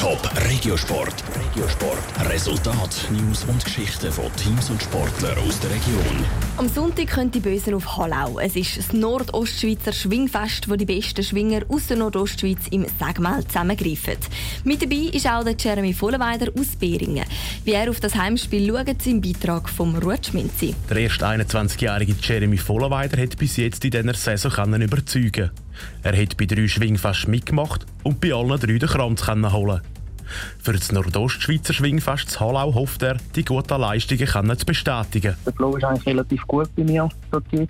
Top Regiosport. Regiosport. Resultat, News und Geschichten von Teams und Sportlern aus der Region. Am Sonntag können die Bösen auf Hallau. Es ist das Nordostschweizer Schwingfest, wo die besten Schwinger aus der Nordostschweiz im Segmal zusammengreifen. Mit dabei ist auch der Jeremy Vollenweider aus Beringen. Wie er auf das Heimspiel schaut, im Beitrag vom Rutschminzi. Der erste 21-jährige Jeremy Vollenweider hat bis jetzt in dieser Saison überzeugen Er hat bei drei Schwingfest mitgemacht und bei allen drei den Kranz holen für das Nordostschweizer Schwingfest zu Hallau hofft er, die guten Leistungen können zu bestätigen. Der Flow ist eigentlich relativ gut bei mir zurzeit.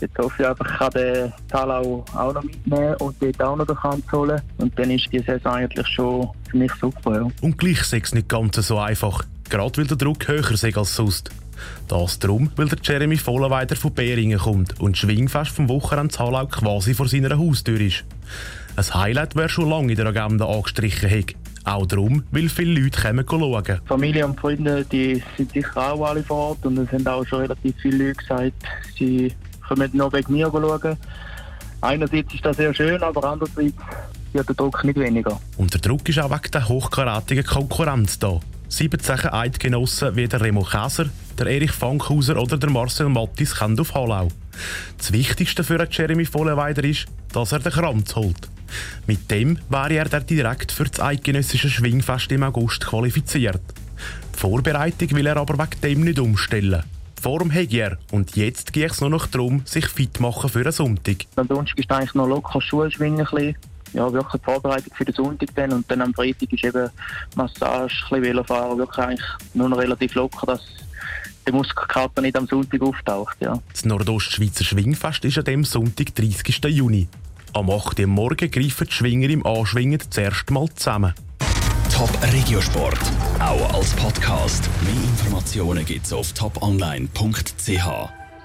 Jetzt hoffe ich einfach, ich kann den Talau auch noch mitnehmen und dort auch noch den Kampf holen. Und dann ist die Saison eigentlich schon für mich super. Ja. Und gleich sei es nicht ganz so einfach. Gerade weil der Druck höher sei als sonst. Das darum, weil der Jeremy Vollenweider von Beringen kommt und Schwingfest vom Wochenende Hallau quasi vor seiner Haustür ist. Ein Highlight wäre schon lange in der Agenda angestrichen hätte. Auch darum, weil viele Leute kommen schauen. Familie und Freunde die sind sicher auch alle vor Ort und es haben auch schon relativ viele Leute gesagt, sie kommen noch wegen mir schauen. Einerseits ist das sehr schön, aber andererseits wird der Druck nicht weniger. Und der Druck ist auch wegen der hochkaratigen Konkurrenz da. 17 Eidgenossen wie der Remo Käser, der Erich Fankhauser oder der Marcel Mattis kommen auf Hallau. Das Wichtigste für Jeremy Vollenweider ist, dass er den Kranz holt. Mit dem wäre er dann direkt für das eidgenössische Schwingfest im August qualifiziert. Die Vorbereitung will er aber wegen dem nicht umstellen. Form hat er und jetzt geht es nur noch darum, sich fit zu machen für einen Sonntag. Am Donnerstag ist eigentlich noch locker Schuhe schwingen. Ja, wirklich die Vorbereitung für den Sonntag dann. Und dann am Freitag ist eben Massage, ein bisschen Velofahren, wirklich eigentlich nur noch relativ locker, dass der Muskelkater nicht am Sonntag auftaucht. Ja. Das Nordostschweizer Schwingfest ist an dem Sonntag, 30. Juni. Am 8. Uhr Morgen greifen die Schwinger im Anschwingen zuerst mal zusammen. Top Regiosport, auch als Podcast. Mehr Informationen gibt's auf toponline.ch.